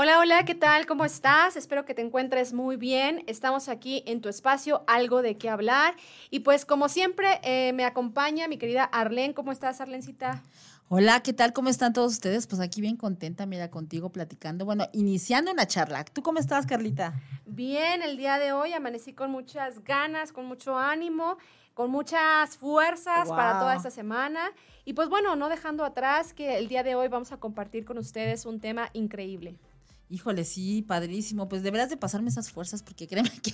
Hola, hola, ¿qué tal? ¿Cómo estás? Espero que te encuentres muy bien. Estamos aquí en tu espacio, algo de qué hablar. Y pues como siempre eh, me acompaña mi querida Arlen. ¿Cómo estás, Arlencita? Hola, ¿qué tal? ¿Cómo están todos ustedes? Pues aquí bien contenta, mira, contigo platicando. Bueno, iniciando una charla. ¿Tú cómo estás, Carlita? Bien, el día de hoy amanecí con muchas ganas, con mucho ánimo con muchas fuerzas para toda esta semana. Y pues bueno, no dejando atrás que el día de hoy vamos a compartir con ustedes un tema increíble. Híjole, sí, padrísimo. Pues deberás de pasarme esas fuerzas porque créeme que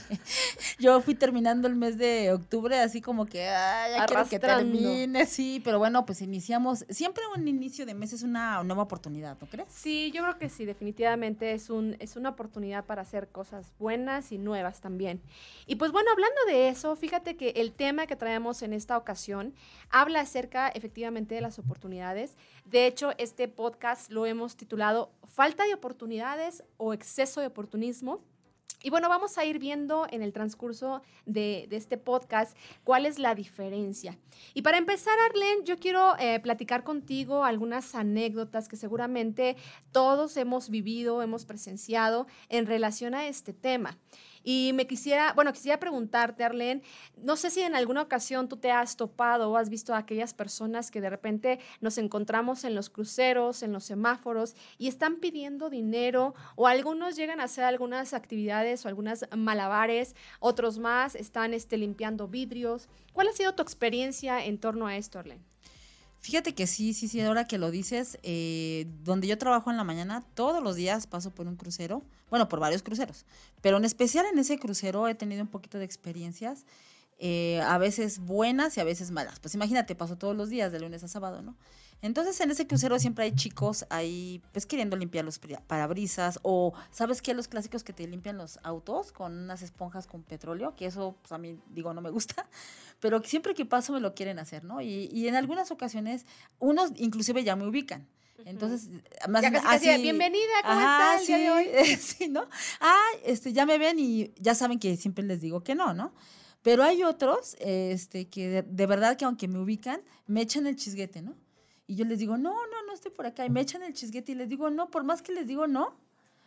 yo fui terminando el mes de octubre así como que, ya quiero que termine, sí, pero bueno, pues iniciamos. Siempre un inicio de mes es una nueva oportunidad, ¿no crees? Sí, yo creo que sí, definitivamente es, un, es una oportunidad para hacer cosas buenas y nuevas también. Y pues bueno, hablando de eso, fíjate que el tema que traemos en esta ocasión habla acerca efectivamente de las oportunidades. De hecho, este podcast lo hemos titulado Falta de oportunidades o exceso de oportunismo. Y bueno, vamos a ir viendo en el transcurso de, este podcast cuál es la diferencia. Y para empezar, Arlen, yo quiero eh, platicar contigo algunas anécdotas que seguramente todos hemos vivido, hemos presenciado en relación a este tema. Y me quisiera, bueno, quisiera preguntarte, Arlene, no sé si en alguna ocasión tú te has topado o has visto a aquellas personas que de repente nos encontramos en los cruceros, en los semáforos y están pidiendo dinero o algunos llegan a hacer algunas actividades o algunas malabares, otros más están este, limpiando vidrios. ¿Cuál ha sido tu experiencia en torno a esto, Arlene? Fíjate que sí, sí, sí, ahora que lo dices, eh, donde yo trabajo en la mañana, todos los días paso por un crucero, bueno, por varios cruceros, pero en especial en ese crucero he tenido un poquito de experiencias, eh, a veces buenas y a veces malas. Pues imagínate, paso todos los días, de lunes a sábado, ¿no? Entonces en ese crucero siempre hay chicos ahí pues queriendo limpiar los parabrisas o sabes qué los clásicos que te limpian los autos con unas esponjas con petróleo, que eso pues a mí digo no me gusta, pero siempre que paso me lo quieren hacer, ¿no? Y, y en algunas ocasiones unos inclusive ya me ubican. Entonces, más ya así, bienvenida, ¿cómo estás sí, sí, ¿no? Ah, este, ya me ven y ya saben que siempre les digo que no, ¿no? Pero hay otros, este, que de verdad que aunque me ubican, me echan el chisguete, ¿no? Y yo les digo, no, no, no estoy por acá. Y me echan el chisguete y les digo, no, por más que les digo no.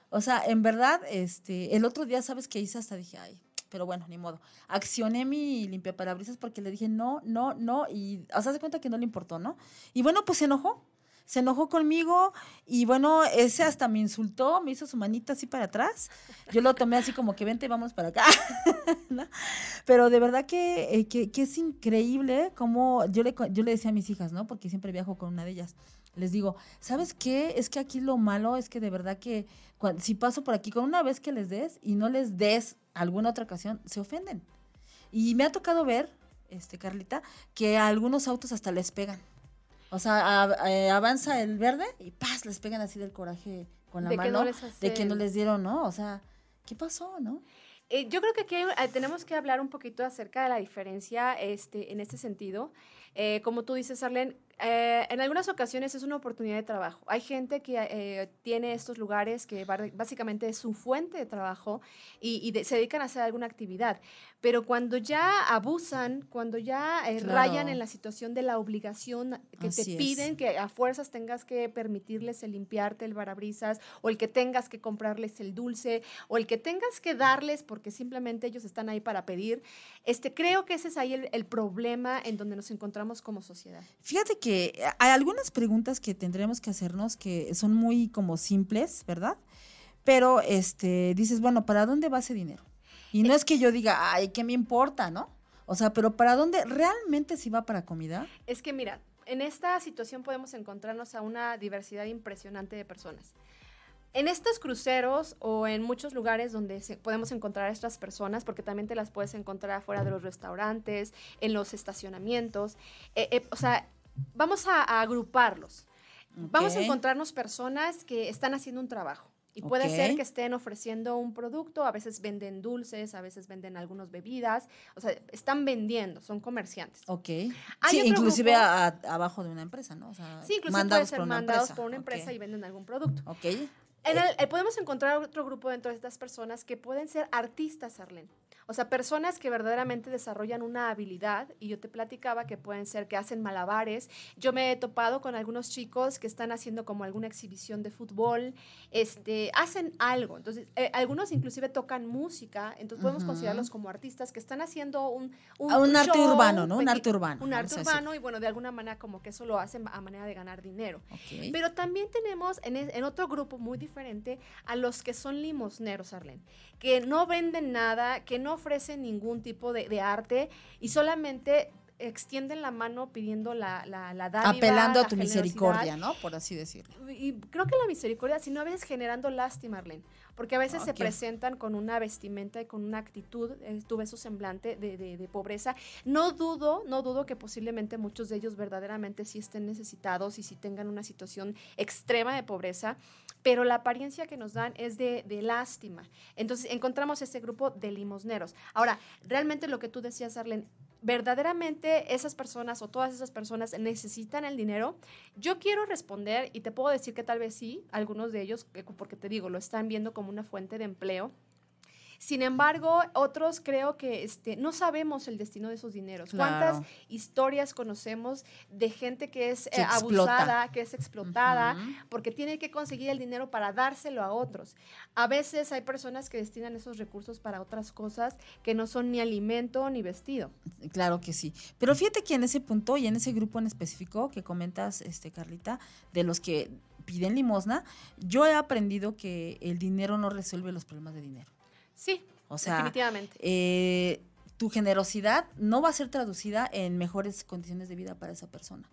O sea, en verdad, este, el otro día, ¿sabes qué hice? Hasta dije, ay, pero bueno, ni modo. Accioné mi limpiaparabrisas porque le dije no, no, no. Y, o sea, se cuenta que no le importó, ¿no? Y bueno, pues se enojó se enojó conmigo y bueno, ese hasta me insultó, me hizo su manita así para atrás. Yo lo tomé así como que vente, vamos para acá. Pero de verdad eh, que, que, es increíble como yo le, yo le decía a mis hijas, ¿no? Porque siempre viajo con una de ellas. Les digo, ¿sabes qué? Es que aquí lo malo es que de verdad que si paso por aquí con una vez que les des y no les des alguna otra ocasión, se ofenden. Y me ha tocado ver, este Carlita, que a algunos autos hasta les pegan. O sea, eh, avanza el verde y ¡paz! les pegan así del coraje con la mano de que no les dieron, ¿no? O sea, ¿qué pasó, no? Eh, yo creo que aquí eh, tenemos que hablar un poquito acerca de la diferencia este, en este sentido. como tú dices, Arlene, eh, en algunas ocasiones es una oportunidad de trabajo. Hay gente que eh, tiene estos lugares que básicamente es su fuente de trabajo y, se dedican a hacer alguna actividad. Pero cuando ya abusan, cuando ya eh, rayan en la situación de la obligación que te piden que a fuerzas tengas que permitirles el limpiarte el barabrisas o el que tengas que comprarles el dulce o el que tengas que darles porque simplemente ellos están ahí para pedir, este, creo que ese es ahí el, el problema en donde nos encontramos como sociedad. Fíjate que hay algunas preguntas que tendremos que hacernos que son muy como simples, ¿verdad? Pero este dices, bueno, ¿para dónde va ese dinero? Y no es que yo diga, ay, ¿qué me importa, no? O sea, pero ¿para dónde realmente si va para comida? Es que mira, en esta situación podemos encontrarnos a una diversidad impresionante de personas. En estos cruceros o en muchos lugares donde podemos encontrar a estas personas, porque también te las puedes encontrar afuera de los restaurantes, en los estacionamientos, eh, eh, o sea, vamos a, agruparlos. Vamos a encontrarnos personas que están haciendo un trabajo. Y puede ser que estén ofreciendo un producto, a veces venden dulces, a veces venden algunas bebidas, o sea, están vendiendo, son comerciantes. Ok. sí, inclusive abajo de una empresa, ¿no? sí, inclusive pueden ser mandados por una empresa y venden algún producto. Ok. En el, eh, podemos encontrar otro grupo dentro de estas personas que pueden ser artistas, Arlen. O sea, personas que verdaderamente desarrollan una habilidad, y yo te platicaba que pueden ser que hacen malabares. Yo me he topado con algunos chicos que están haciendo como alguna exhibición de fútbol, este, hacen algo. Entonces, eh, algunos inclusive tocan música, entonces podemos considerarlos como artistas que están haciendo un... Un, un arte urbano, ¿no? Un arte urbano. Un arte urbano y bueno, de alguna manera como que eso lo hacen a manera de ganar dinero. Pero también tenemos en, en otro grupo muy diferente a los que son limosneros, Arlen, que no venden nada, que no ofrecen ningún tipo de, de arte y solamente extienden la mano pidiendo la, la, la dádiva, Apelando a tu misericordia, ¿no? Por así decirlo. Y creo que la misericordia, si no a veces generando lástima, Arlene, porque a veces se presentan con una vestimenta y con una actitud, eh, tú ves su semblante de, de, de, pobreza. No dudo, no dudo que posiblemente muchos de ellos verdaderamente sí estén necesitados y sí tengan una situación extrema de pobreza, pero la apariencia que nos dan es de, de lástima. Entonces encontramos este grupo de limosneros. Ahora, realmente lo que tú decías, Arlene, verdaderamente esas personas o todas esas personas necesitan el dinero? Yo quiero responder y te puedo decir que tal vez sí, algunos de ellos, porque te digo, lo están viendo como una fuente de empleo, sin embargo, otros creo que este, no sabemos el destino de esos dineros. ¿Cuántas historias conocemos de gente que es eh, abusada, que es explotada, porque tiene que conseguir el dinero para dárselo a otros? A veces hay personas que destinan esos recursos para otras cosas que no son ni alimento ni vestido. Claro que sí. Pero fíjate que en ese punto y en ese grupo en específico que comentas, este, Carlita, de los que piden limosna, yo he aprendido que el dinero no resuelve los problemas de dinero. Sí, o sea, definitivamente. Eh, tu generosidad no va a ser traducida en mejores condiciones de vida para esa persona.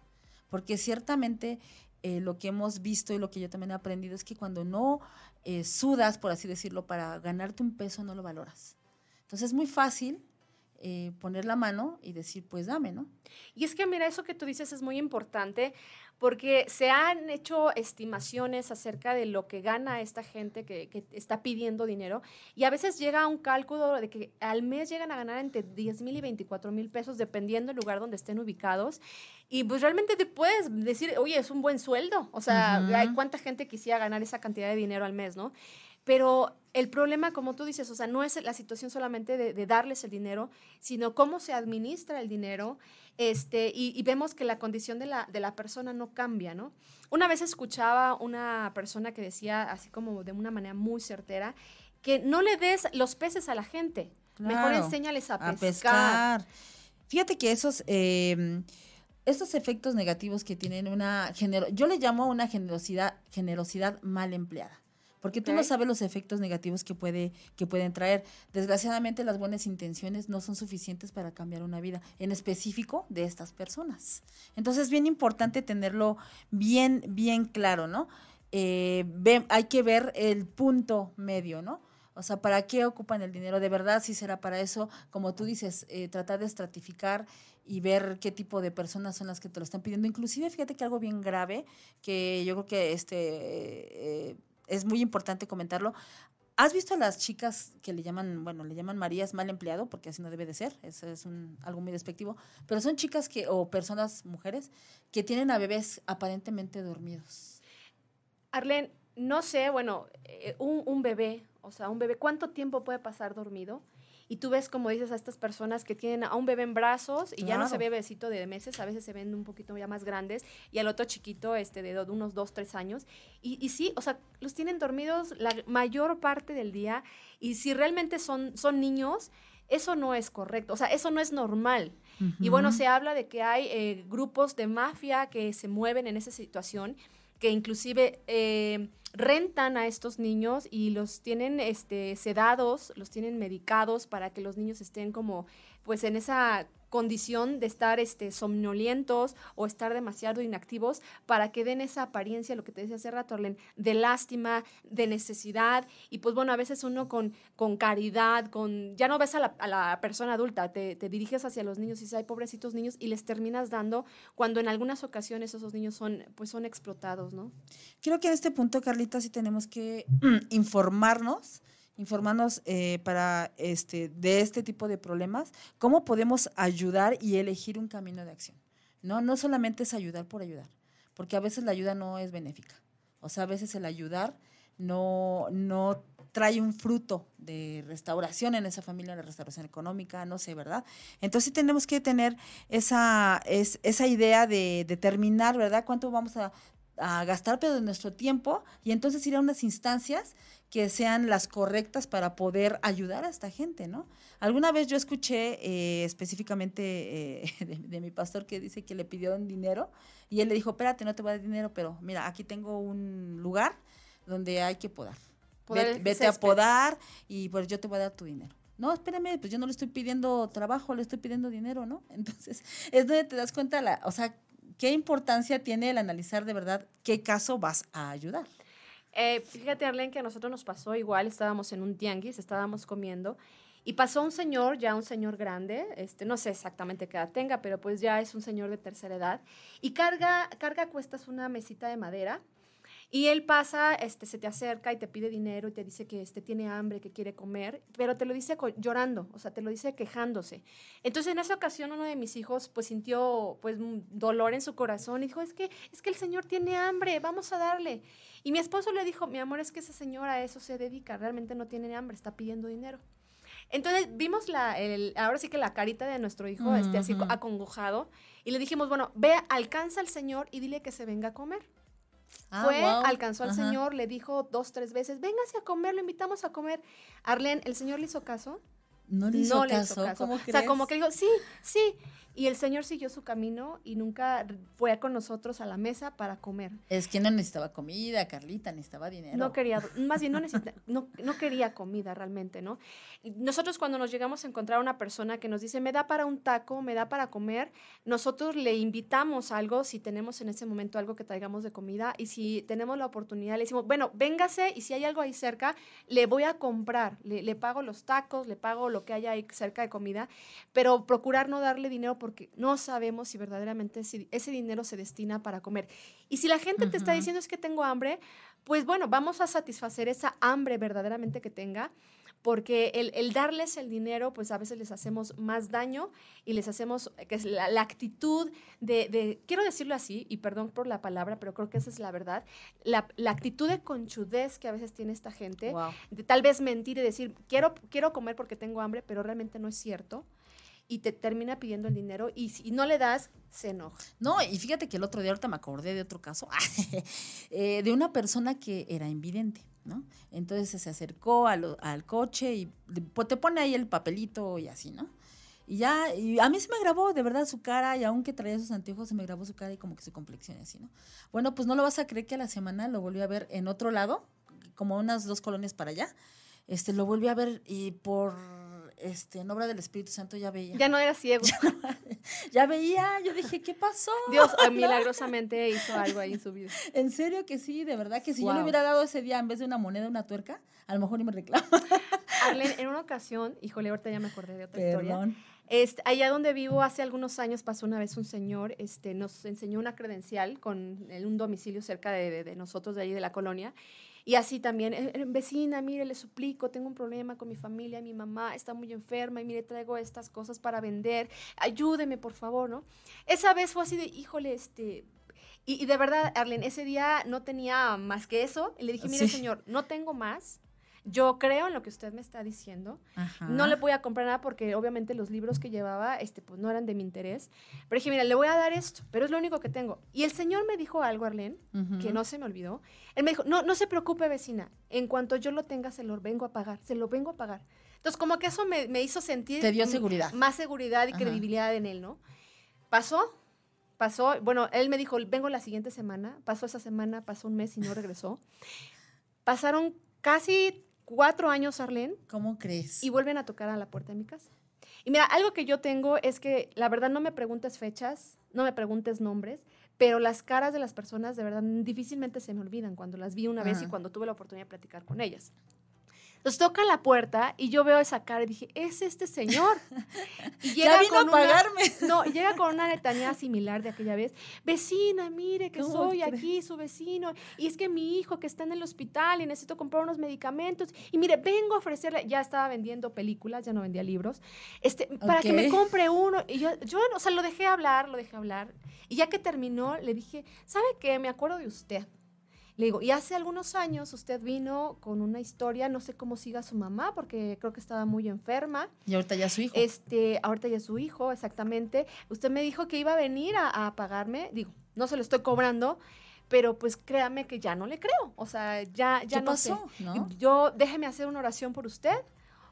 Porque ciertamente eh, lo que hemos visto y lo que yo también he aprendido es que cuando no eh, sudas, por así decirlo, para ganarte un peso, no lo valoras. Entonces es muy fácil poner la mano y decir, pues dame, ¿no? Y es que mira, eso que tú dices es muy importante porque se han hecho estimaciones acerca de lo que gana esta gente que, está pidiendo dinero y a veces llega a un cálculo de que al mes llegan a ganar entre 10 mil y 24 mil pesos dependiendo del lugar donde estén ubicados y pues realmente te puedes decir, oye, es un buen sueldo, o sea, hay cuánta gente quisiera ganar esa cantidad de dinero al mes, ¿no? Pero el problema, como tú dices, o sea, no es la situación solamente de, darles el dinero, sino cómo se administra el dinero, este, y, vemos que la condición de la, de la, persona no cambia, ¿no? Una vez escuchaba una persona que decía, así como de una manera muy certera, que no le des los peces a la gente, mejor enséñales a, pescar. Fíjate que esos... Eh, estos efectos negativos que tienen una yo le llamo una generosidad generosidad mal empleada porque tú no sabes los efectos negativos que, puede, que pueden traer. Desgraciadamente las buenas intenciones no son suficientes para cambiar una vida, en específico de estas personas. Entonces es bien importante tenerlo bien, bien claro, ¿no? Eh, hay que ver el punto medio, ¿no? O sea, ¿para qué ocupan el dinero? De verdad, si será para eso, como tú dices, eh, tratar de estratificar y ver qué tipo de personas son las que te lo están pidiendo. Inclusive, fíjate que algo bien grave, que yo creo que este... Eh, es muy importante comentarlo. ¿Has visto a las chicas que le llaman, bueno, le llaman Marías mal empleado, porque así no debe de ser, eso es un, algo muy despectivo, pero son chicas que, o personas, mujeres, que tienen a bebés aparentemente dormidos? Arlene, no sé, bueno, eh, un, un bebé, o sea, un bebé, ¿cuánto tiempo puede pasar dormido? Y tú ves, como dices, a estas personas que tienen a un bebé en brazos y ya no se ve bebecito de meses, a veces se ven un poquito ya más grandes y al otro chiquito este, de unos dos, tres años. Y, y sí, o sea, los tienen dormidos la mayor parte del día y si realmente son, son niños, eso no es correcto, o sea, eso no es normal. Y bueno, se habla de que hay eh, grupos de mafia que se mueven en esa situación, que inclusive... Eh, rentan a estos niños y los tienen este, sedados, los tienen medicados para que los niños estén como pues en esa condición de estar este, somnolientos o estar demasiado inactivos para que den esa apariencia, lo que te decía hace rato, Arlen, de lástima, de necesidad. Y pues bueno, a veces uno con, con caridad, con ya no ves a la, persona adulta, te, te, diriges hacia los niños y dices, ay, pobrecitos niños, y les terminas dando cuando en algunas ocasiones esos niños son, pues son explotados, ¿no? Creo que en este punto, Carlita, sí tenemos que informarnos informarnos eh, para este, de este tipo de problemas, cómo podemos ayudar y elegir un camino de acción. No, no solamente es ayudar por ayudar, porque a veces la ayuda no es benéfica. O sea, a veces el ayudar no, no trae un fruto de restauración en esa familia, de restauración económica, no sé, ¿verdad? Entonces tenemos que tener esa, es, esa idea de determinar, ¿verdad? Cuánto vamos a, a gastar, pero de nuestro tiempo, y entonces ir a unas instancias que sean las correctas para poder ayudar a esta gente, ¿no? Alguna vez yo escuché eh, específicamente eh, de, mi pastor que dice que le pidieron dinero y él le dijo, espérate, no te voy a dar dinero, pero mira, aquí tengo un lugar donde hay que podar. Vete, a podar y pues yo te voy a dar tu dinero. No, espérame, pues yo no le estoy pidiendo trabajo, le estoy pidiendo dinero, ¿no? Entonces, es donde te das cuenta, la, o sea, qué importancia tiene el analizar de verdad qué caso vas a ayudar. Eh, fíjate, Arlene, que a nosotros nos pasó igual, estábamos en un tianguis, estábamos comiendo y pasó un señor, ya un señor grande, este, no sé exactamente qué edad tenga, pero pues ya es un señor de tercera edad, y carga, carga cuestas una mesita de madera y él pasa, este, se te acerca y te pide dinero y te dice que este, tiene hambre, que quiere comer, pero te lo dice llorando, o sea, te lo dice quejándose. Entonces, en esa ocasión, uno de mis hijos, pues, sintió, pues, dolor en su corazón y dijo, es que, es que el Señor tiene hambre, vamos a darle. Y mi esposo le dijo, mi amor, es que esa señora a eso se dedica, realmente no tiene hambre, está pidiendo dinero. Entonces vimos la, el, ahora sí que la carita de nuestro hijo, este, así acongojado, y le dijimos, bueno, ve, alcanza al Señor y dile que se venga a comer. Ah, Fue, alcanzó al Señor, le dijo dos, tres veces, véngase a comer, lo invitamos a comer. Arlene, el Señor le hizo caso. No le hizo, caso. O sea, como que dijo, sí, sí. Y el Señor siguió su camino y nunca fue con nosotros a la mesa para comer. Es que no necesitaba comida, Carlita, necesitaba dinero. No quería, más bien no, no, no, quería comida realmente, ¿no? Nosotros cuando nos llegamos a encontrar a una persona que nos dice, me da para un taco, me da para comer, nosotros le invitamos algo, si tenemos en ese momento algo que traigamos de comida y si tenemos la oportunidad, le decimos, bueno, véngase y si hay algo ahí cerca, le voy a comprar, le, le pago los tacos, le pago lo que haya ahí cerca de comida, pero procurar no darle dinero porque no sabemos si verdaderamente ese, dinero se destina para comer. Y si la gente te está diciendo es que tengo hambre, pues bueno, vamos a satisfacer esa hambre verdaderamente que tenga porque el, darles el dinero, pues a veces les hacemos más daño y les hacemos, que es la, actitud de, quiero decirlo así, y perdón por la palabra, pero creo que esa es la verdad, la, actitud de conchudez que a veces tiene esta gente, de tal vez mentir y decir, quiero, quiero comer porque tengo hambre, pero realmente no es cierto y te termina pidiendo el dinero y si no le das, se enoja. No, y fíjate que el otro día ahorita me acordé de otro caso, eh, de una persona que era invidente, ¿no? Entonces se acercó al coche y pues, te pone ahí el papelito y así, ¿no? Y ya, y a mí se me grabó de verdad su cara, y aunque traía sus anteojos, se me grabó su cara y como que su complexión y así, ¿no? Bueno, pues no lo vas a creer que a la semana lo volví a ver en otro lado, como unas dos colonias para allá. Este, lo volví a ver y por este, en obra del Espíritu Santo ya veía. Ya no era ciego. ya, veía, yo dije, ¿qué pasó? Dios milagrosamente hizo algo ahí en su vida. En serio que sí, de verdad que si yo le hubiera dado ese día en vez de una moneda, una tuerca, a lo mejor ni me reclama. Arlen, en una ocasión, híjole, ahorita ya me acordé de otra historia. Este, allá donde vivo hace algunos años pasó una vez un señor, este, nos enseñó una credencial con un domicilio cerca de, de nosotros, de ahí de la colonia, y así también, eh, eh, vecina, mire, le suplico, tengo un problema con mi familia, mi mamá está muy enferma y mire, traigo estas cosas para vender, ayúdeme, por favor, ¿no? Esa vez fue así de, híjole, este... Y, de verdad, Arlene, ese día no tenía más que eso. Y le dije, mire, señor, no tengo más yo creo en lo que usted me está diciendo. No le voy a comprar nada porque obviamente los libros que llevaba este, pues, no eran de mi interés. Pero dije, mira, le voy a dar esto, pero es lo único que tengo. Y el señor me dijo algo, Arlene, que no se me olvidó. Él me dijo, no, no se preocupe, vecina. En cuanto yo lo tenga, se lo vengo a pagar. Se lo vengo a pagar. Entonces, como que eso me, hizo sentir... Te dio seguridad. Más seguridad y credibilidad en él, ¿no? Pasó, pasó, bueno, él me dijo, vengo la siguiente semana, pasó esa semana, pasó un mes y no regresó. Pasaron casi cuatro años, Arlene. ¿Cómo crees? Y vuelven a tocar a la puerta de mi casa. Y mira, algo que yo tengo es que la verdad no me preguntes fechas, no me preguntes nombres, pero las caras de las personas de verdad difícilmente se me olvidan cuando las vi una vez y cuando tuve la oportunidad de platicar con ellas. Entonces toca la puerta y yo veo esa cara y dije, es este señor. Y llega ya vino a pagarme. no, llega con una letanía similar de aquella vez. Vecina, mire que soy aquí su vecino. Y es que mi hijo que está en el hospital y necesito comprar unos medicamentos. Y mire, vengo a ofrecerle, ya estaba vendiendo películas, ya no vendía libros, este, para que me compre uno. Y yo, yo, o sea, lo dejé hablar, lo dejé hablar. Y ya que terminó, le dije, ¿sabe qué? Me acuerdo de usted Le digo, y hace algunos años usted vino con una historia, no sé cómo siga su mamá, porque creo que estaba muy enferma. Y ahorita ya su hijo. Este, ahorita ya su hijo, exactamente. Usted me dijo que iba a venir a, a pagarme, digo, no se lo estoy cobrando, pero pues créame que ya no le creo. O sea, ya, ya ¿Qué no pasó? sé. ¿No? Yo, déjeme hacer una oración por usted,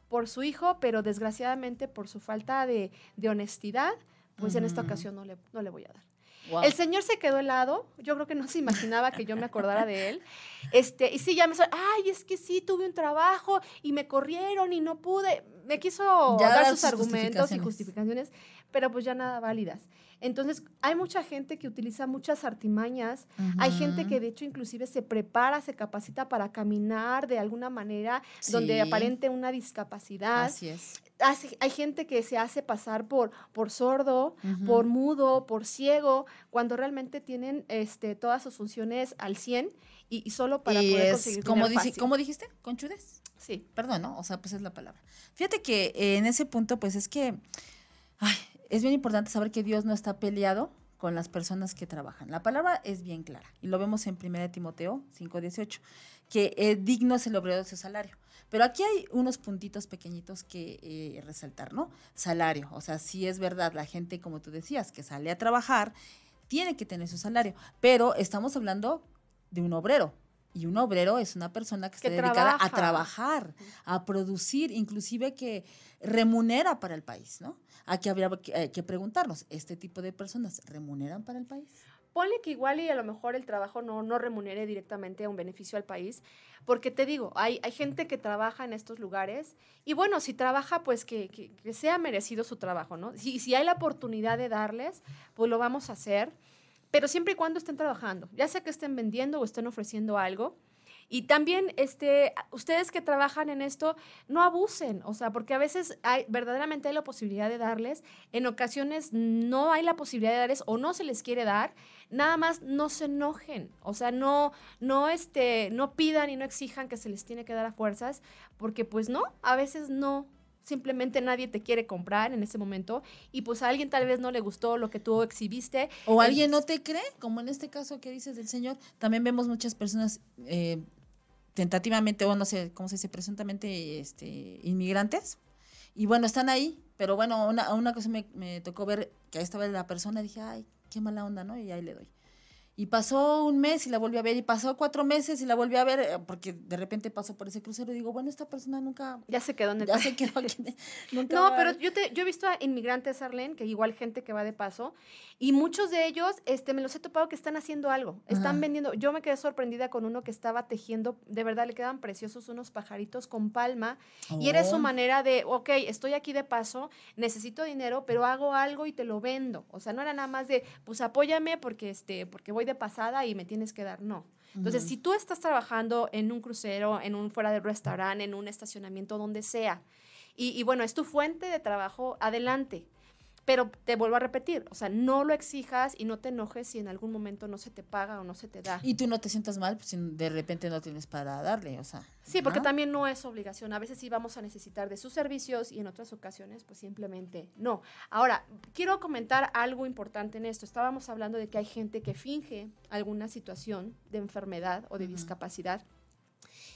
por su hijo, pero desgraciadamente por su falta de, de honestidad, pues en esta ocasión no le, no le voy a dar. El señor se quedó helado. Yo creo que no se imaginaba que yo me acordara de él. Este, y sí, ya me sor- ay, es que sí, tuve un trabajo y me corrieron y no pude. Me quiso Ya dar sus sus argumentos y justificaciones. pero pues ya nada válidas. Entonces, hay mucha gente que utiliza muchas artimañas. Hay gente que de hecho inclusive se prepara, se capacita para caminar de alguna manera donde aparente una discapacidad. Así es. Hace- hay gente que se hace pasar por, por sordo, por mudo, por ciego, cuando realmente tienen este, todas sus funciones al 100 y, y solo para y poder es, conseguir como dinero dice, fácil. ¿cómo dijiste? ¿Conchudes? Sí. Perdón, ¿no? O sea, pues es la palabra. Fíjate que eh, en ese punto, pues es que ay, es bien importante saber que Dios no está peleado con las personas que trabajan. La palabra es bien clara y lo vemos en 1 Timoteo 5:18, que eh, digno es el obrero de su salario. Pero aquí hay unos puntitos pequeñitos que eh, resaltar, ¿no? Salario, o sea, sí es verdad, la gente, como tú decías, que sale a trabajar, tiene que tener su salario, pero estamos hablando de un obrero. Y un obrero es una persona que, Que está dedicada a trabaja. trabajar, a producir, inclusive que remunera para el país, ¿no? Aquí habría que, eh, que preguntarnos, ¿este tipo de personas remuneran para el país? Ponle que igual y a lo mejor el trabajo no, no remunere directamente un beneficio al país, porque te digo, hay, hay gente que trabaja en estos lugares y bueno, si trabaja, pues que, que, sea merecido su trabajo, ¿no? Si, si hay la oportunidad de darles, pues lo vamos a hacer, pero siempre y cuando estén trabajando, ya sea que estén vendiendo o estén ofreciendo algo. Y también, este, ustedes que trabajan en esto, no abusen, o sea, porque a veces hay, verdaderamente hay la posibilidad de darles, en ocasiones no hay la posibilidad de darles o no se les quiere dar, nada más no se enojen, o sea, no, no, este, no pidan y no exijan que se les tiene que dar a fuerzas, porque pues no, a veces no, simplemente nadie te quiere comprar en ese momento y pues a alguien tal vez no le gustó lo que tú exhibiste. O alguien no te cree, como en este caso que dices del Señor. También vemos muchas personas eh, tentativamente, o no sé, ¿cómo se dice? Presuntamente este, inmigrantes. Y bueno, están ahí, pero bueno, una, una cosa me, tocó ver que ahí estaba la persona dije, ay, qué mala onda, ¿no? Y ahí le doy. Y pasó un mes y la volví a ver, y pasó cuatro meses y la volví a ver, eh, porque de repente pasó por ese crucero y digo, bueno, esta persona nunca, Ya se quedó en el ya se quedó aquí. nunca No, pero yo, te, yo he visto a inmigrantes, Arlene, que igual gente que va de paso, y muchos de ellos este, me los he topado que están haciendo algo, están Ajá. vendiendo. Yo me quedé sorprendida con uno que estaba tejiendo, de verdad le quedan preciosos unos pajaritos con palma, y era su Oh. manera de, ok, estoy aquí de paso, necesito dinero, pero hago algo y te lo vendo. O sea, no era nada más de, pues apóyame porque, este, porque voy de pasada y me tienes que dar, no. Entonces, si tú estás trabajando en un crucero, en un fuera del restaurante, en un estacionamiento, donde sea, y, y bueno, es tu fuente de trabajo, adelante. Pero te vuelvo a repetir, o sea, no lo exijas y no te enojes si en algún momento no se te paga o no se te da. Y tú no te sientas mal pues, si de repente no tienes para darle, o sea. Sí, porque ¿no? también no es obligación. A veces sí vamos a necesitar de sus servicios y en otras ocasiones, pues simplemente no. Ahora, quiero comentar algo importante en esto. Estábamos hablando de que hay gente que finge alguna situación de enfermedad o de Ujú. discapacidad.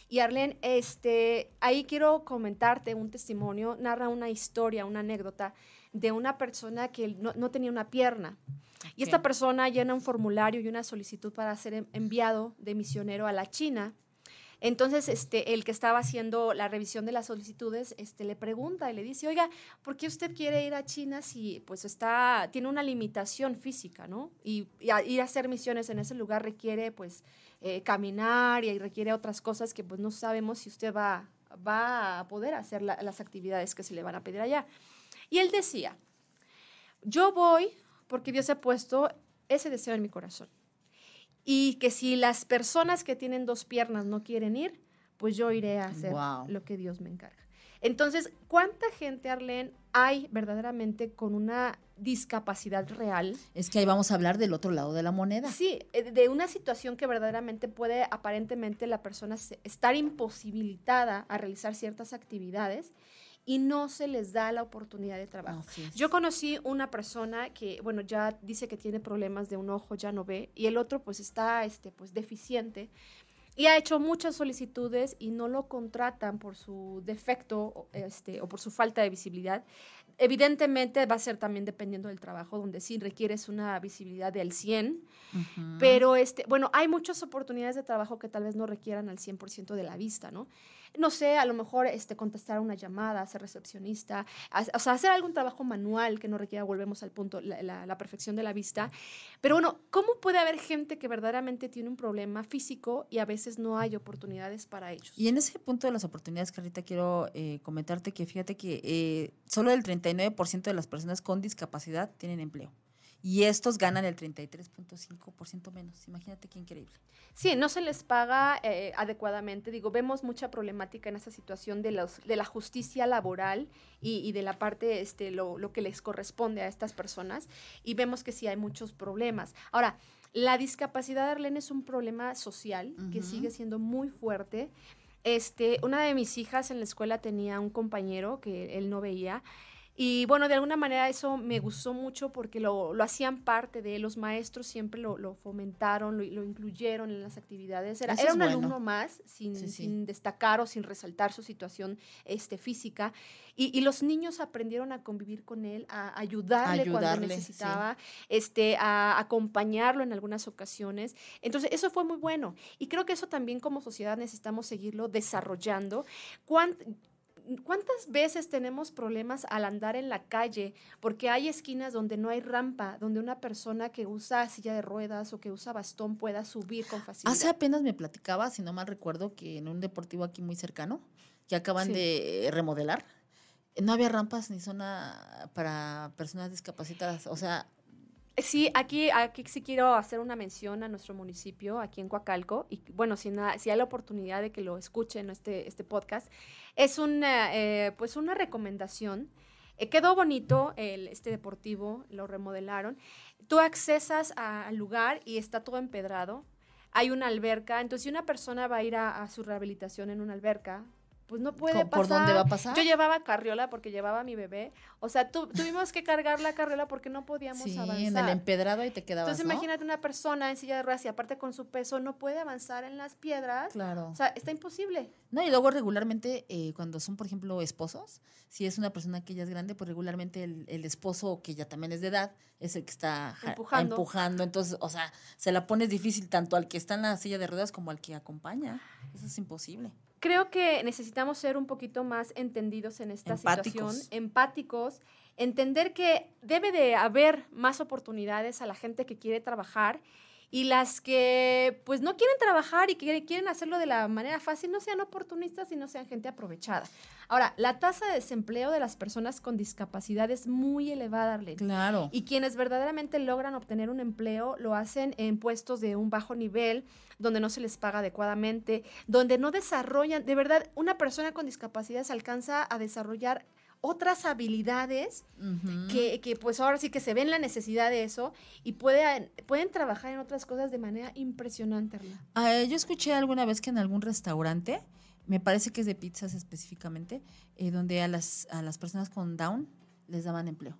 Y Arlene, este, ahí quiero comentarte un testimonio, narra una historia, una anécdota de una persona que no, no tenía una pierna. Y esta persona llena un formulario y una solicitud para ser en- enviado de misionero a la China. Entonces, este, el que estaba haciendo la revisión de las solicitudes, este, le pregunta y le dice, oiga, ¿por qué usted quiere ir a China si, pues, está, tiene una limitación física, ¿no? Y, y a- ir a hacer misiones en ese lugar requiere, pues, eh, caminar y requiere otras cosas que, pues, no sabemos si usted va, va a poder hacer la- las actividades que se le van a pedir allá. Y él decía, yo voy porque Dios ha puesto ese deseo en mi corazón. Y que si las personas que tienen dos piernas no quieren ir, pues yo iré a hacer lo que Dios me encarga. Entonces, ¿cuánta gente, Arlene, hay verdaderamente con una discapacidad real? Es que ahí vamos a hablar del otro lado de la moneda. Sí, eh, de una situación que verdaderamente puede aparentemente la persona estar imposibilitada a realizar ciertas actividades y no se les da la oportunidad de trabajo. Yo conocí una persona que, bueno, ya dice que tiene problemas de un ojo, ya no ve, y el otro pues está este, pues, deficiente y ha hecho muchas solicitudes y no lo contratan por su defecto este, o por su falta de visibilidad. Evidentemente va a ser también dependiendo del trabajo, donde sí requieres una visibilidad del 100, pero este, bueno, hay muchas oportunidades de trabajo que tal vez no requieran al 100% de la vista, ¿no? No sé, a lo mejor este, contestar una llamada, ser recepcionista, o sea, hacer algún trabajo manual que no requiera, volvemos al punto, la, la, perfección de la vista. Pero bueno, ¿cómo puede haber gente que verdaderamente tiene un problema físico y a veces no hay oportunidades para ellos? Y en ese punto de las oportunidades, Carlita, quiero eh, comentarte que fíjate que eh, solo el 39% de las personas con discapacidad tienen empleo y estos ganan el 33.5% menos. Imagínate qué increíble. Sí, no se les paga eh, adecuadamente. Digo, vemos mucha problemática en esa situación de, los, de la justicia laboral y, de la parte, este, lo, lo, que les corresponde a estas personas. Y vemos que sí hay muchos problemas. Ahora, la discapacidad, Arlene, es un problema social que sigue siendo muy fuerte. Este, una de mis hijas en la escuela tenía un compañero que él no veía y bueno, de alguna manera eso me gustó mucho porque lo, lo hacían parte de los maestros, siempre lo, lo fomentaron, lo, lo, incluyeron en las actividades. Era, era un alumno más, sin, sin, destacar o sin resaltar su situación este, física. Y, y, los niños aprendieron a convivir con él, a ayudarle, ayudarle cuando necesitaba, este, a acompañarlo en algunas ocasiones. Entonces, eso fue muy bueno. Y creo que eso también como sociedad necesitamos seguirlo desarrollando. ¿Cuánto, ¿Cuántas veces tenemos problemas al andar en la calle? Porque hay esquinas donde no hay rampa, donde una persona que usa silla de ruedas o que usa bastón pueda subir con facilidad. Hace apenas me platicaba, si no mal recuerdo, que en un deportivo aquí muy cercano, que acaban de remodelar, no había rampas ni zona para personas discapacitadas. O sea, Sí, aquí, aquí sí quiero hacer una mención a nuestro municipio, aquí en Coacalco, y bueno, si, si hay la oportunidad de que lo escuchen este, este podcast, es una, eh, pues una recomendación. Eh, quedó bonito el, este deportivo, lo remodelaron. Tú accesas al lugar y está todo empedrado. Hay una alberca, entonces si una persona va a ir a su rehabilitación en una alberca, pues no puede pasar. ¿Por dónde va a pasar? Yo llevaba carriola porque llevaba a mi bebé. O sea, tuvimos que cargar la carriola porque no podíamos sí, avanzar. en el empedrado ahí te quedabas, Entonces imagínate una persona en silla de ruedas y aparte con su peso no puede avanzar en las piedras. Claro. O sea, está imposible. No, y luego regularmente eh, cuando son, por ejemplo, esposos, si es una persona que ya es grande, pues regularmente el, el esposo que ya también es de edad es el que está empujando. empujando. Entonces, o sea, se la pones difícil tanto al que está en la silla de ruedas como al que acompaña. Eso es imposible creo que necesitamos ser un poquito más entendidos en esta situación, empáticos, entender que debe de haber más oportunidades a la gente que quiere trabajar y las que pues no quieren trabajar y que quieren hacerlo de la manera fácil no sean oportunistas y no sean gente aprovechada. Ahora, la tasa de desempleo de las personas con discapacidad es muy elevada, Arlene. Claro. Y quienes verdaderamente logran obtener un empleo lo hacen en puestos de un bajo nivel, donde no se les paga adecuadamente, donde no desarrollan, de verdad, una persona con discapacidad se alcanza a desarrollar otras habilidades que, que, pues ahora sí que se ven la necesidad de eso y pueden, pueden trabajar en otras cosas de manera impresionante. Ah, yo escuché alguna vez que en algún restaurante, me parece que es de pizzas específicamente, eh, donde a las, a las personas con Down les daban empleo.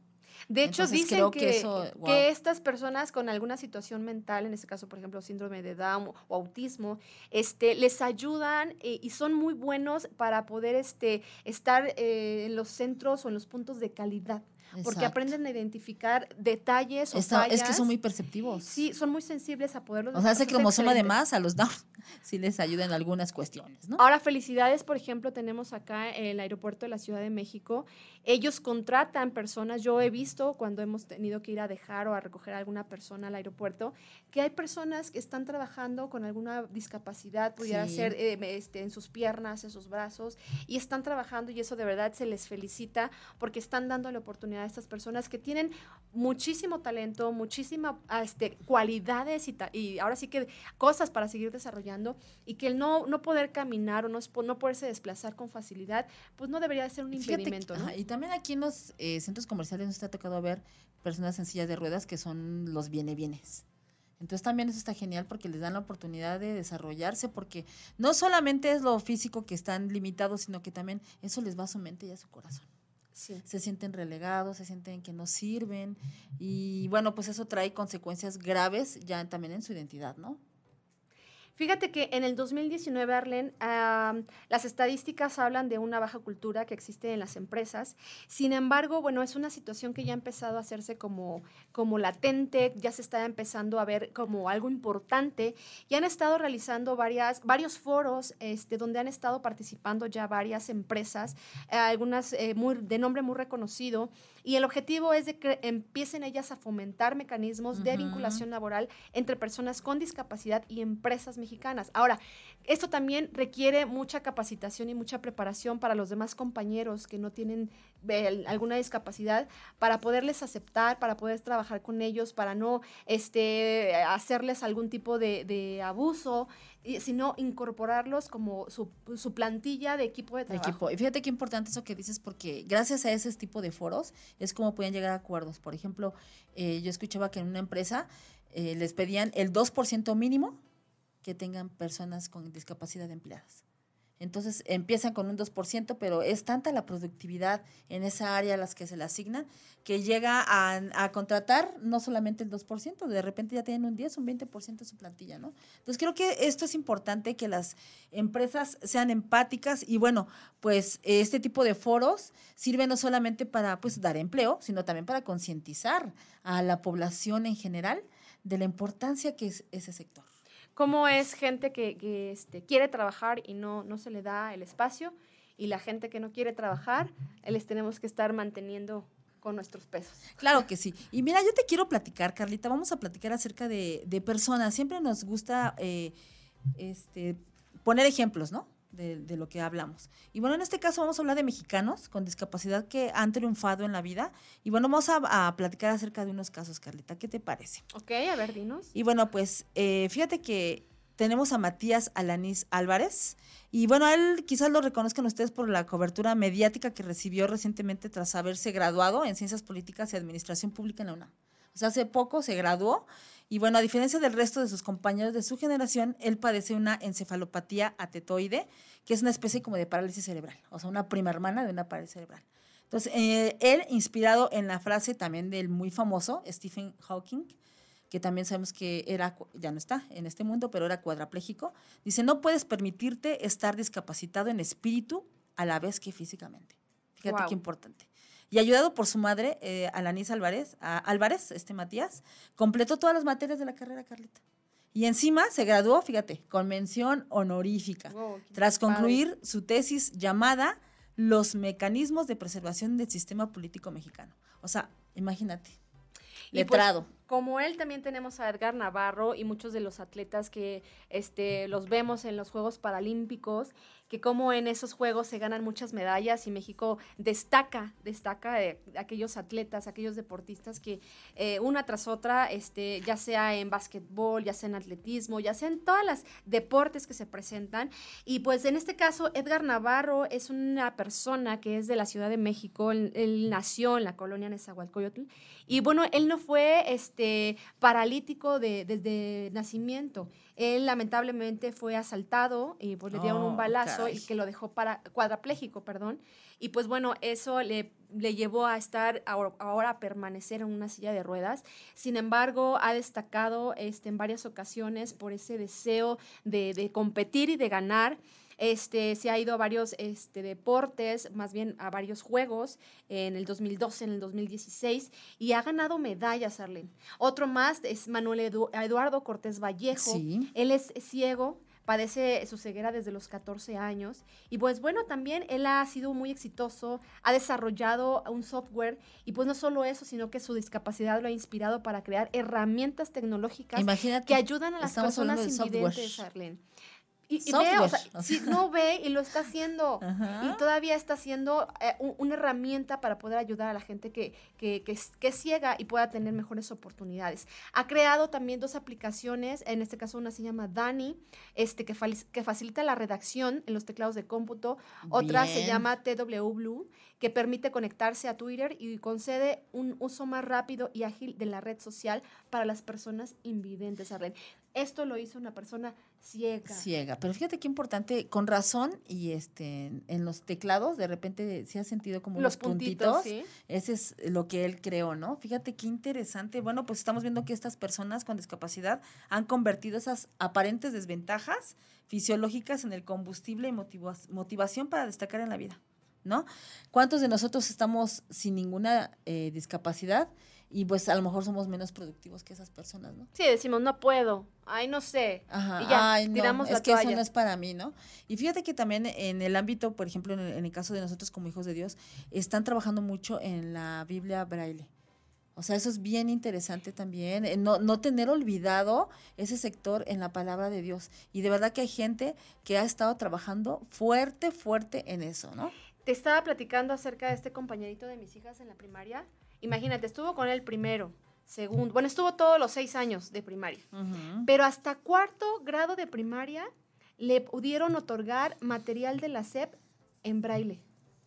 De hecho, dicen que, que, estas personas con alguna situación mental, en este caso, por ejemplo, síndrome de Down o autismo, este, les ayudan eh, y son muy buenos para poder este, estar eh, en los centros o en los puntos de calidad porque aprenden a identificar detalles o fallas. Es que son muy perceptivos. Sí, son muy sensibles a poderlos O sea, que como suma de más a los Down, sí les ayudan en algunas cuestiones, ¿no? Ahora, felicidades, por ejemplo, tenemos acá el aeropuerto de la Ciudad de México. Ellos contratan personas, yo he visto cuando hemos tenido que ir a dejar o a recoger a alguna persona al aeropuerto, que hay personas que están trabajando con alguna discapacidad, pudiera ser eh, este, en sus piernas, en sus brazos, y están trabajando y eso de verdad se les felicita porque están dando la oportunidad a estas personas que tienen muchísimo talento, muchísimas ah, este, cualidades y, y, ahora sí que cosas para seguir desarrollando y que el no, no poder caminar o no, no poderse desplazar con facilidad, pues no debería ser un impedimento. y también aquí en los eh, centros comerciales nos ha tocado ver personas en sillas de ruedas que son los viene bienes Entonces también eso está genial porque les dan la oportunidad de desarrollarse, porque no solamente es lo físico que están limitados, sino que también eso les va a su mente y a su corazón. Se sienten relegados, se sienten que no sirven y bueno, pues eso trae consecuencias graves ya también en su identidad, ¿no? Fíjate que en el 2019, Arlen, las estadísticas hablan de una baja cultura que existe en las empresas. Sin embargo, bueno, es una situación que ya ha empezado a hacerse como, como latente, ya se está empezando a ver como algo importante y han estado realizando varias, varios foros este, donde han estado participando ya varias empresas, eh, algunas eh, muy, de nombre muy reconocido, y el objetivo es de que empiecen ellas a fomentar mecanismos de vinculación laboral entre personas con discapacidad y empresas mexicanas. Ahora, esto también requiere mucha capacitación y mucha preparación para los demás compañeros que no tienen eh, alguna discapacidad para poderles aceptar, para poder trabajar con ellos, para no este, hacerles algún tipo de, de abuso sino incorporarlos como su, su, plantilla de equipo de trabajo. Equipo. Y fíjate qué importante eso que dices, porque gracias a ese tipo de foros es como pueden llegar a acuerdos. Por ejemplo, eh, yo escuchaba que en una empresa eh, les pedían el 2% mínimo que tengan personas con discapacidad empleadas. Entonces empiezan con un 2%, pero es tanta la productividad en esa área a las que se le asignan que llega a, contratar no solamente el 2%, de repente ya tienen un 10, un 20% de su plantilla, ¿no? Entonces creo que esto es importante que las empresas sean empáticas y bueno, pues este tipo de foros sirven no solamente para pues dar empleo, sino también para concientizar a la población en general de la importancia que es ese sector cómo es gente que, este, quiere trabajar y no, no se le da el espacio, y la gente que no quiere trabajar, les tenemos que estar manteniendo con nuestros pesos. Claro que sí. Y mira, yo te quiero platicar, Carlita, vamos a platicar acerca de, de personas. Siempre nos gusta eh, este, poner ejemplos, ¿no? De, lo que hablamos. Y bueno, en este caso vamos a hablar de mexicanos con discapacidad que han triunfado en la vida. Y bueno, vamos a, platicar acerca de unos casos, Carlita. ¿Qué te parece? Ok, a ver, dinos. Y bueno, pues eh, fíjate que tenemos a Matías Alanís Álvarez. Y bueno, él quizás lo reconozcan ustedes por la cobertura mediática que recibió recientemente tras haberse graduado en Ciencias Políticas y Administración Pública en la UNAM. O sea, hace poco se graduó y bueno, a diferencia del resto de sus compañeros de su generación, él padece una encefalopatía atetoide, que es una especie como de parálisis cerebral, o sea, una prima hermana de una parálisis cerebral. Entonces, eh, él, inspirado en la frase también del muy famoso Stephen Hawking, que también sabemos que era, ya no está en este mundo, pero era cuadrapléjico, dice, no puedes permitirte estar discapacitado en espíritu a la vez que físicamente. Fíjate qué importante y ayudado por su madre, eh, Alanis Álvarez, Álvarez, este Matías, completó todas las materias de la carrera, Carlita. Y encima se graduó, fíjate, con mención honorífica, tras concluir su tesis llamada Los mecanismos de preservación del sistema político mexicano. O sea, imagínate, pues, letrado como él también tenemos a Edgar Navarro y muchos de los atletas que este, los vemos en los Juegos Paralímpicos, que como en esos Juegos se ganan muchas medallas y México destaca, destaca de aquellos atletas, aquellos deportistas que eh, una tras otra, este, ya sea en básquetbol, ya sea en atletismo, ya sea en todas las deportes que se presentan. Y pues en este caso, Edgar Navarro es una persona que es de la Ciudad de México, él, nació en la colonia Nezahualcóyotl y bueno, él no fue... Este, este, paralítico de, desde nacimiento. Él lamentablemente fue asaltado y pues, le dieron un oh, balazo y que lo dejó para, cuadrapléjico, perdón. Y pues bueno, eso le, le llevó a estar ahora, a permanecer en una silla de ruedas. Sin embargo, ha destacado este, en varias ocasiones por ese deseo de, de competir y de ganar. Este, se ha ido a varios este, deportes, más bien a varios juegos, en el 2012, en el 2016, y ha ganado medallas, Arlene. Otro más es Manuel Eduardo Cortés Vallejo. Él es ciego, padece su ceguera desde los 14 años. Y pues bueno, también él ha sido muy exitoso, ha desarrollado un software y pues no solo eso, sino que su discapacidad lo ha inspirado para crear herramientas tecnológicas que ayudan a las personas invidentes, Arlene. Y, y ve, o sea, Software. sí, no ve y lo está haciendo. Ajá. Y todavía está siendo eh, un- una herramienta para poder ayudar a la gente que, que, que que es ciega y pueda tener mejores oportunidades. Ha creado también dos aplicaciones, en este caso una se llama Dani, este, que, que facilita la redacción en los teclados de cómputo. Otra se llama TW Blue, que permite conectarse a Twitter y concede un uso más rápido y ágil de la red social para las personas invidentes. Arlen. Esto lo hizo una persona ciega. ciega. Pero fíjate qué importante, con razón, y este en los teclados de repente se ha sentido como Los unos puntitos, puntitos. ¿sí? Ese es lo que él creó, ¿no? Fíjate qué interesante. Bueno, pues estamos viendo que estas personas con discapacidad han convertido esas aparentes desventajas fisiológicas en el combustible y motiva- motivación para destacar en la vida, ¿no? ¿Cuántos de nosotros estamos sin ninguna eh, discapacidad y pues a lo mejor somos menos productivos que esas personas, ¿no? Sí, decimos, no puedo, ay, no sé. Ajá, y ya, ay, no, tiramos es la que eso toalla. no es para mí, ¿no? Y fíjate que también en el ámbito, por ejemplo, en el, en el caso de nosotros como hijos de Dios, están trabajando mucho en la Biblia braille. O sea, eso es bien interesante también, eh, no, no tener olvidado ese sector en la palabra de Dios. Y de verdad que hay gente que ha estado trabajando fuerte, fuerte en eso, ¿no? Te estaba platicando acerca de este compañerito de mis hijas en la primaria. Imagínate, estuvo con él primero, segundo, bueno, estuvo todos los seis años de primaria, pero hasta cuarto grado de primaria le pudieron otorgar material de la SEP en braille.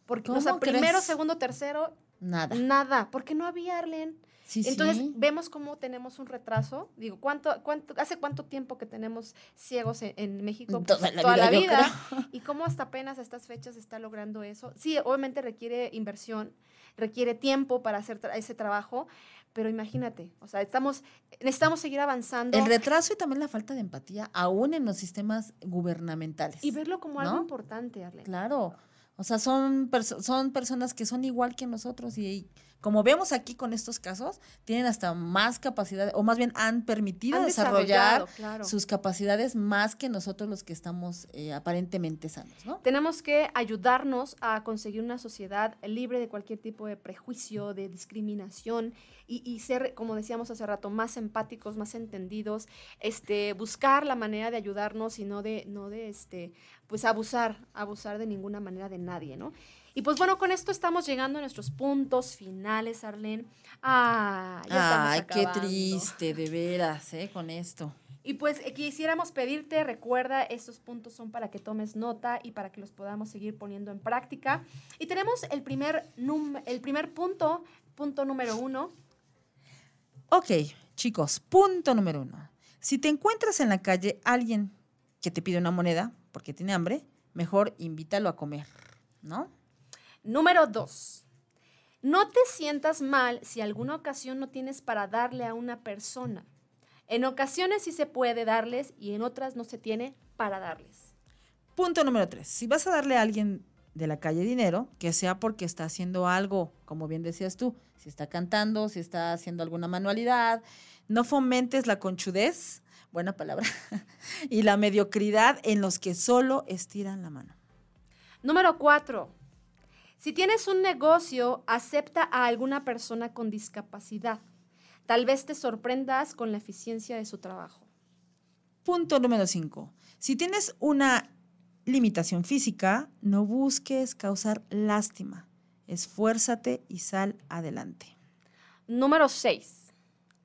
Porque, o sea, ¿Cómo primero, segundo, tercero, Nada. nada, porque no había Arlen. Sí, Entonces sí. vemos cómo tenemos un retraso. Digo, ¿cuánto, cuánto, ¿hace cuánto tiempo que tenemos ciegos en, en México? Toda Pues, la toda la vida, yo vida. Y cómo hasta apenas a estas fechas se está logrando eso. Sí, obviamente requiere inversión, requiere tiempo para hacer tra- ese trabajo, pero imagínate, o sea, estamos, necesitamos seguir avanzando El retraso y también la falta de empatía, aún en los sistemas gubernamentales. y verlo como algo importante, Arlen. Claro. O sea, son, perso- son personas que son igual que nosotros y, y como vemos aquí con estos casos, tienen hasta más capacidad, o más bien han permitido Han desarrollar claro. sus capacidades más que nosotros los que estamos eh, aparentemente sanos, ¿no? Tenemos que ayudarnos a conseguir una sociedad libre de cualquier tipo de prejuicio, de discriminación y, y ser, como decíamos hace rato, más empáticos, más entendidos, este, buscar la manera de ayudarnos y no de, no de, este, pues abusar, abusar de ninguna manera de nadie, ¿no? Y pues bueno, con esto estamos llegando a nuestros puntos finales, Arlene. Ah, ya Ay, qué triste, de veras, ¿eh? Con esto. Y pues eh, quisiéramos pedirte, recuerda, estos puntos son para que tomes nota y para que los podamos seguir poniendo en práctica. Y tenemos el primer, num- el primer punto, punto número uno. Ok, chicos, punto número uno. Si te encuentras en la calle alguien que te pide una moneda porque tiene hambre, mejor invítalo a comer, ¿no? Número dos. No te sientas mal si alguna ocasión no tienes para darle a una persona. En ocasiones sí se puede darles y en otras no se tiene para darles. Punto número tres. Si vas a darle a alguien de la calle dinero, que sea porque está haciendo algo, como bien decías tú, si está cantando, si está haciendo alguna manualidad, no fomentes la conchudez, buena palabra, y la mediocridad en los que solo estiran la mano. Número cuatro. Si tienes un negocio, acepta a alguna persona con discapacidad. Tal vez te sorprendas con la eficiencia de su trabajo. Punto número 5. Si tienes una limitación física, no busques causar lástima. Esfuérzate y sal adelante. Número 6.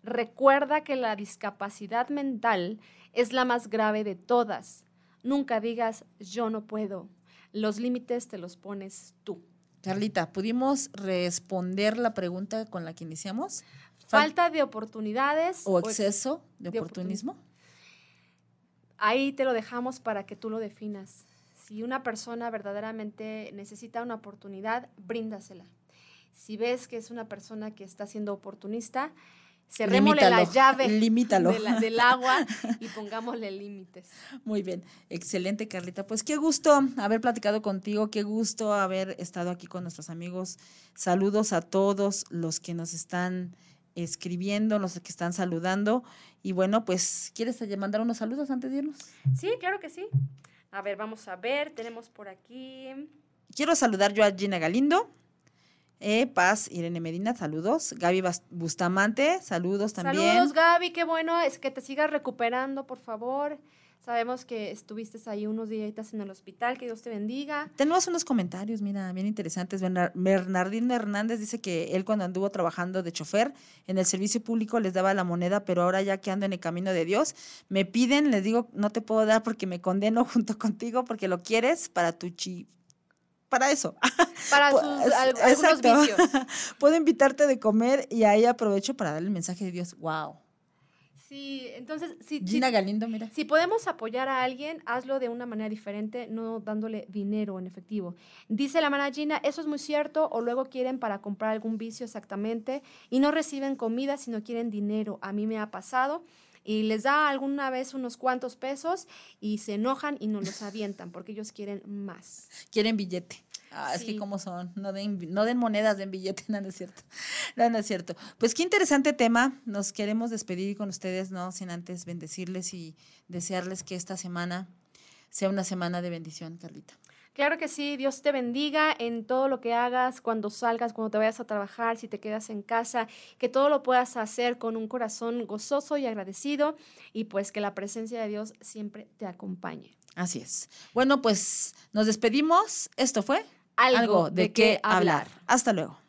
Recuerda que la discapacidad mental es la más grave de todas. Nunca digas yo no puedo. Los límites te los pones tú. Carlita, ¿pudimos responder la pregunta con la que iniciamos? Fal- Falta de oportunidades ¿O ex- exceso de de oportunismo? Ahí te lo dejamos para que tú lo definas. Si una persona verdaderamente necesita una oportunidad, bríndasela. Si ves que es una persona que está siendo oportunista, cerrémosle la llave limítalo. de la- del agua y pongámosle límites. Muy bien, excelente Carlita. Pues qué gusto haber platicado contigo, qué gusto haber estado aquí con nuestros amigos. Saludos a todos los que nos están escribiendo, los que están saludando. Y bueno, pues, ¿quieres mandar unos saludos antes de irnos? Sí, claro que sí. A ver, vamos a ver. Tenemos por aquí. Quiero saludar yo a Gina Galindo. Eh, Paz, Irene Medina, saludos. Gaby Bustamante, saludos también. Saludos, Gaby. Qué bueno es que te sigas recuperando, por favor. Sabemos que estuviste ahí unos días en el hospital, que Dios te bendiga. Tenemos unos comentarios, mira, bien interesantes. Bernardino Hernández dice que él cuando anduvo trabajando de chofer en el servicio público les daba la moneda, pero ahora ya que ando en el camino de Dios, me piden, les digo, no te puedo dar porque me condeno junto contigo porque lo quieres para tu chi para eso. Para sus algunos vicios. Puedo invitarte de comer y ahí aprovecho para darle el mensaje de Dios. Wow. Sí, entonces, si, Gina Galindo, mira. Si podemos apoyar a alguien, hazlo de una manera diferente, no dándole dinero en efectivo. Dice la mana Gina, eso es muy cierto, o luego quieren para comprar algún vicio exactamente y no reciben comida, sino quieren dinero. A mí me ha pasado y les da alguna vez unos cuantos pesos y se enojan y no los avientan porque ellos quieren más. Quieren billete. Ah, es que cómo son, no den, no den monedas, den billetes, no, no es cierto. No, no es cierto. Pues qué interesante tema. Nos queremos despedir con ustedes, ¿no? Sin antes bendecirles y desearles que esta semana sea una semana de bendición, Carlita. Claro que sí, Dios te bendiga en todo lo que hagas, cuando salgas, cuando te vayas a trabajar, si te quedas en casa, que todo lo puedas hacer con un corazón gozoso y agradecido y pues que la presencia de Dios siempre te acompañe. Así es. Bueno, pues nos despedimos. Esto fue algo, de, qué hablar. Hasta luego.